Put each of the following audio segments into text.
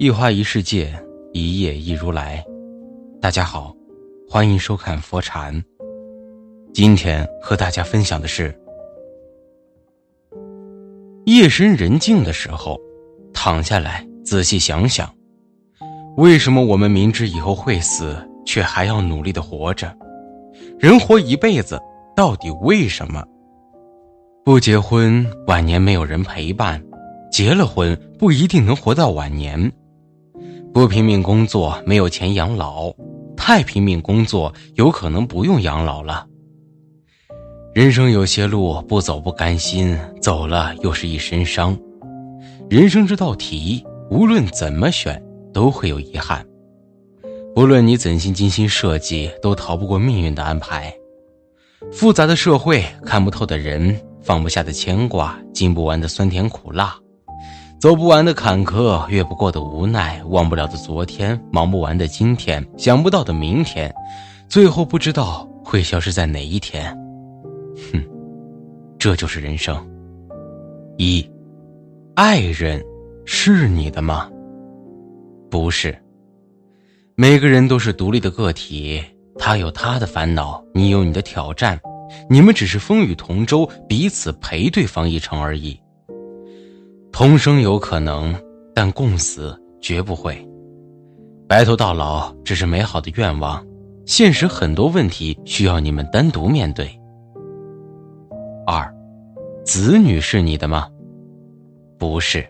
一花一世界，一叶一如来。大家好，欢迎收看佛禅。今天和大家分享的是：夜深人静的时候，躺下来仔细想想，为什么我们明知以后会死，却还要努力的活着？人活一辈子，到底为什么？不结婚，晚年没有人陪伴；结了婚，不一定能活到晚年。不拼命工作，没有钱养老；太拼命工作，有可能不用养老了。人生有些路不走不甘心，走了又是一身伤。人生这道题，无论怎么选，都会有遗憾。不论你怎心精心设计，都逃不过命运的安排。复杂的社会，看不透的人，放不下的牵挂，经不完的酸甜苦辣。走不完的坎坷，越不过的无奈，忘不了的昨天，忙不完的今天，想不到的明天，最后不知道会消失在哪一天。哼，这就是人生。一，爱人是你的吗？不是。每个人都是独立的个体，他有他的烦恼，你有你的挑战，你们只是风雨同舟，彼此陪对方一程而已。同生有可能，但共死绝不会。白头到老只是美好的愿望，现实很多问题需要你们单独面对。二，子女是你的吗？不是。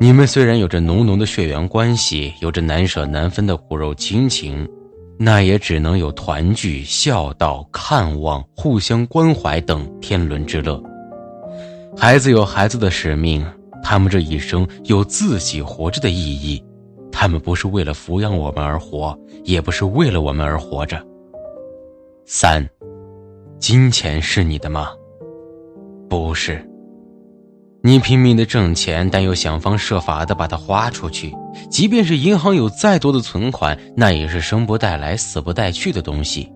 你们虽然有着浓浓的血缘关系，有着难舍难分的骨肉亲情，那也只能有团聚、孝道、看望、互相关怀等天伦之乐。孩子有孩子的使命，他们这一生有自己活着的意义，他们不是为了抚养我们而活，也不是为了我们而活着。三，金钱是你的吗？不是。你拼命的挣钱，但又想方设法的把它花出去，即便是银行有再多的存款，那也是生不带来、死不带去的东西。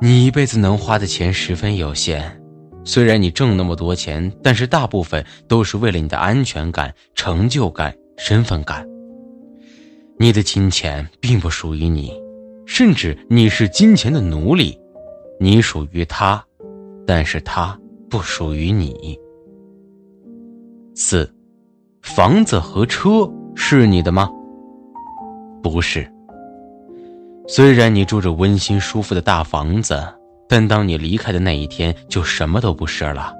你一辈子能花的钱十分有限。虽然你挣那么多钱，但是大部分都是为了你的安全感、成就感、身份感。你的金钱并不属于你，甚至你是金钱的奴隶。你属于他，但是他不属于你。四，房子和车是你的吗？不是。虽然你住着温馨舒服的大房子。但当你离开的那一天，就什么都不是了。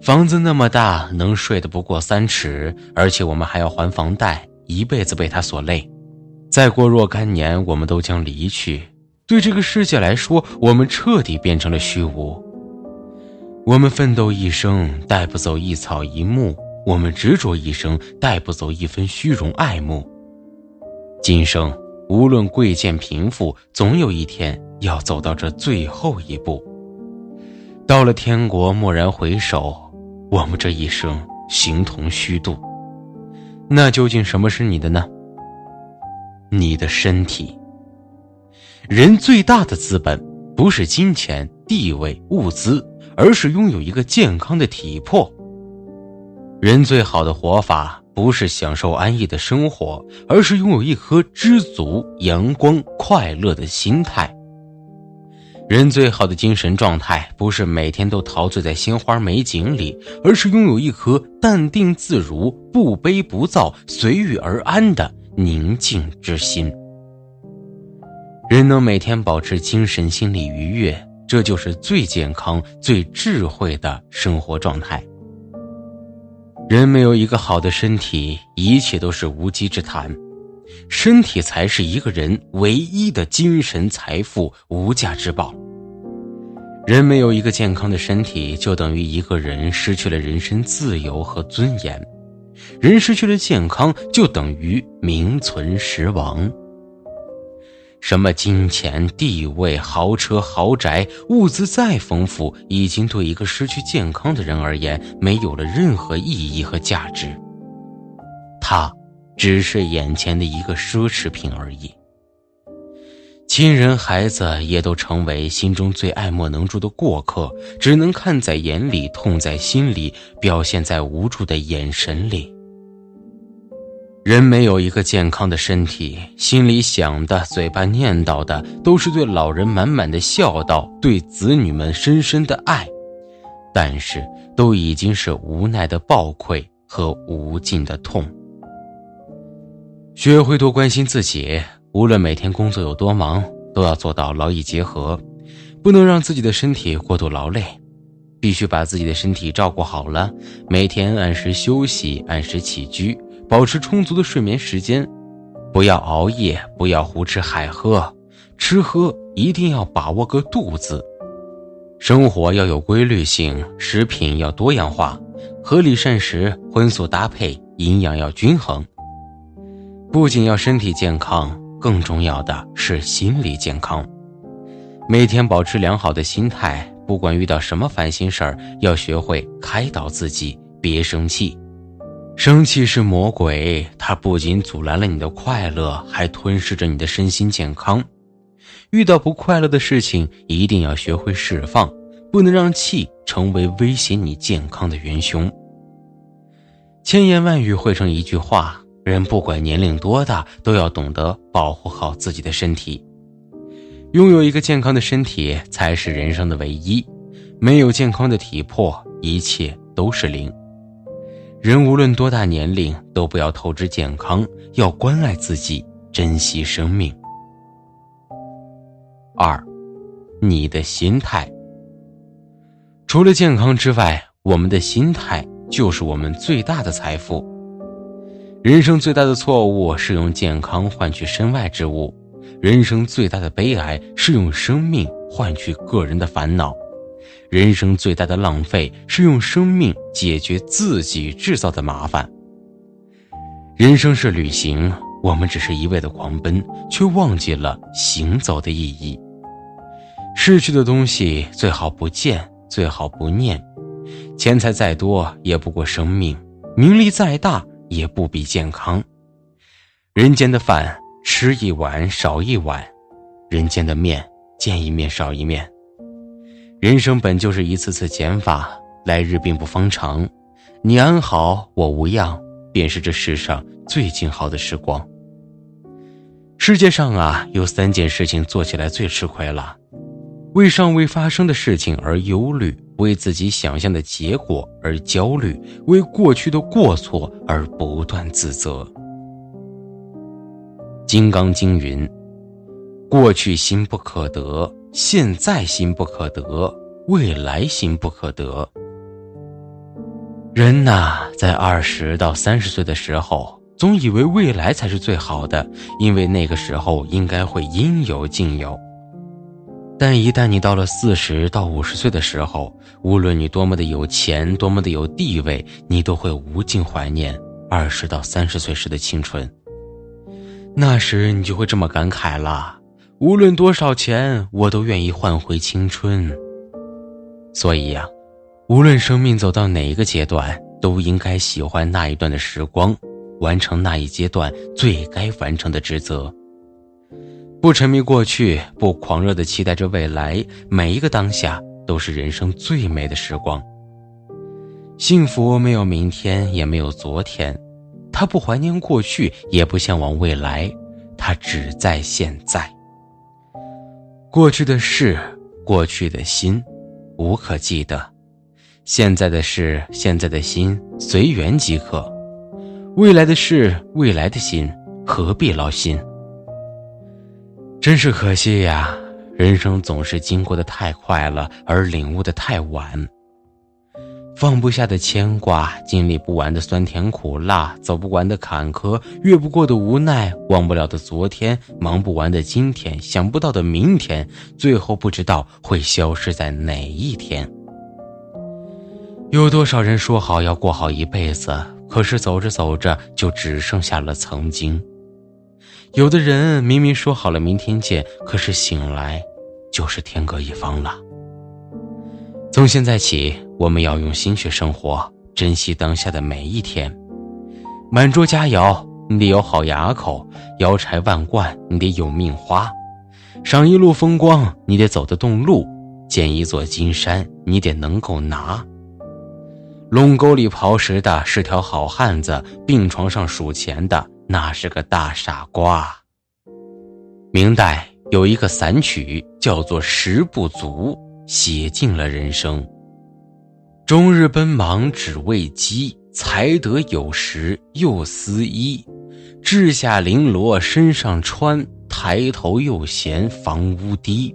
房子那么大，能睡得不过三尺，而且我们还要还房贷，一辈子被他所累。再过若干年，我们都将离去。对这个世界来说，我们彻底变成了虚无。我们奋斗一生，带不走一草一木；我们执着一生，带不走一分虚荣爱慕。今生无论贵贱贫富，总有一天。要走到这最后一步，到了天国蓦然回首，我们这一生形同虚度。那究竟什么是你的呢？你的身体。人最大的资本不是金钱、地位、物资，而是拥有一个健康的体魄。人最好的活法不是享受安逸的生活，而是拥有一颗知足、阳光、快乐的心态。人最好的精神状态，不是每天都陶醉在鲜花美景里，而是拥有一颗淡定自如、不卑不躁、随遇而安的宁静之心。人能每天保持精神心理愉悦，这就是最健康、最智慧的生活状态。人没有一个好的身体，一切都是无稽之谈。身体才是一个人唯一的精神财富、无价之宝。人没有一个健康的身体，就等于一个人失去了人身自由和尊严；人失去了健康，就等于名存实亡。什么金钱、地位、豪车、豪宅，物资再丰富，已经对一个失去健康的人而言，没有了任何意义和价值。它，只是眼前的一个奢侈品而已。亲人、孩子也都成为心中最爱莫能助的过客，只能看在眼里，痛在心里，表现在无助的眼神里。人没有一个健康的身体，心里想的、嘴巴念叨的，都是对老人满满的孝道，对子女们深深的爱，但是都已经是无奈的暴愧和无尽的痛。学会多关心自己，无论每天工作有多忙，都要做到劳逸结合，不能让自己的身体过度劳累，必须把自己的身体照顾好了，每天按时休息，按时起居。保持充足的睡眠时间，不要熬夜，不要胡吃海喝，吃喝一定要把握个度字。生活要有规律性，食品要多样化，合理膳食，荤素搭配，营养要均衡。不仅要身体健康，更重要的是心理健康。每天保持良好的心态，不管遇到什么烦心事儿，要学会开导自己，别生气。生气是魔鬼，它不仅阻拦了你的快乐，还吞噬着你的身心健康。遇到不快乐的事情，一定要学会释放，不能让气成为威胁你健康的元凶。千言万语汇成一句话：人不管年龄多大，都要懂得保护好自己的身体。拥有一个健康的身体，才是人生的唯一。没有健康的体魄，一切都是零。人无论多大年龄，都不要透支健康，要关爱自己，珍惜生命。二，你的心态。除了健康之外，我们的心态就是我们最大的财富。人生最大的错误是用健康换取身外之物，人生最大的悲哀是用生命换取个人的烦恼。人生最大的浪费是用生命解决自己制造的麻烦。人生是旅行，我们只是一味的狂奔，却忘记了行走的意义。失去的东西最好不见，最好不念。钱财再多也不过生命，名利再大也不比健康。人间的饭吃一碗少一碗，人间的面见一面少一面。人生本就是一次次减法，来日并不方长，你安好，我无恙，便是这世上最静好的时光。世界上啊，有三件事情做起来最吃亏了：为尚未发生的事情而忧虑，为自己想象的结果而焦虑，为过去的过错而不断自责。《金刚经》云：“过去心不可得。”现在心不可得，未来心不可得。人呐，在二十到三十岁的时候，总以为未来才是最好的，因为那个时候应该会应有尽有。但一旦你到了四十到五十岁的时候，无论你多么的有钱，多么的有地位，你都会无尽怀念二十到三十岁时的青春。那时你就会这么感慨了。无论多少钱，我都愿意换回青春。所以呀，无论生命走到哪一个阶段，都应该喜欢那一段的时光，完成那一阶段最该完成的职责。不沉迷过去，不狂热的期待着未来，每一个当下都是人生最美的时光。幸福没有明天，也没有昨天，他不怀念过去，也不向往未来，他只在现在。过去的事，过去的心，无可记得；现在的事，现在的心，随缘即可。未来的事，未来的心，何必劳心？真是可惜呀！人生总是经过的太快了，而领悟的太晚。放不下的牵挂，经历不完的酸甜苦辣，走不完的坎坷，越不过的无奈，忘不了的昨天，忙不完的今天，想不到的明天，最后不知道会消失在哪一天。有多少人说好要过好一辈子，可是走着走着就只剩下了曾经。有的人明明说好了明天见，可是醒来，就是天各一方了。从现在起，我们要用心去生活，珍惜当下的每一天。满桌佳肴，你得有好牙口；腰缠万贯，你得有命花；赏一路风光，你得走得动路；见一座金山，你得能够拿。龙沟里刨食的是条好汉子，病床上数钱的那是个大傻瓜。明代有一个散曲叫做《食不足》，写尽了人生。终日奔忙只为饥，才得有时又思衣。掷下绫罗身上穿，抬头又嫌房屋低。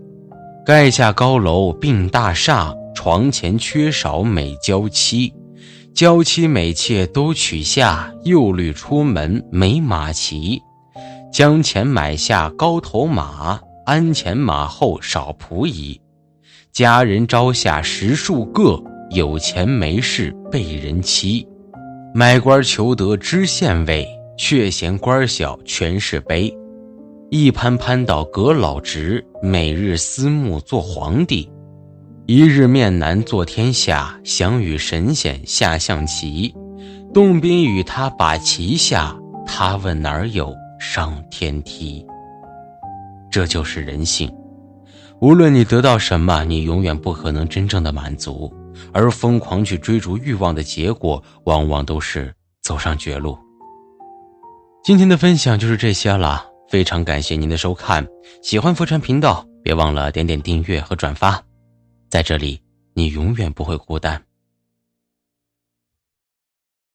盖下高楼并大厦，床前缺少美娇妻。娇妻美妾都娶下，幼女出门没马骑。将钱买下高头马，鞍前马后少仆役。家人招下十数个，有钱没势被人欺。买官求得知县位，却嫌官小权势卑。一攀攀到阁老直，每日思慕做皇帝。一日面难坐天下，想与神仙下象棋。洞宾与他把棋下，他问哪儿有上天梯。这就是人性。无论你得到什么，你永远不可能真正的满足。而疯狂去追逐欲望的结果，往往都是走上绝路。今天的分享就是这些了，非常感谢您的收看。喜欢佛禅频道，别忘了点点订阅和转发。在这里，你永远不会孤单。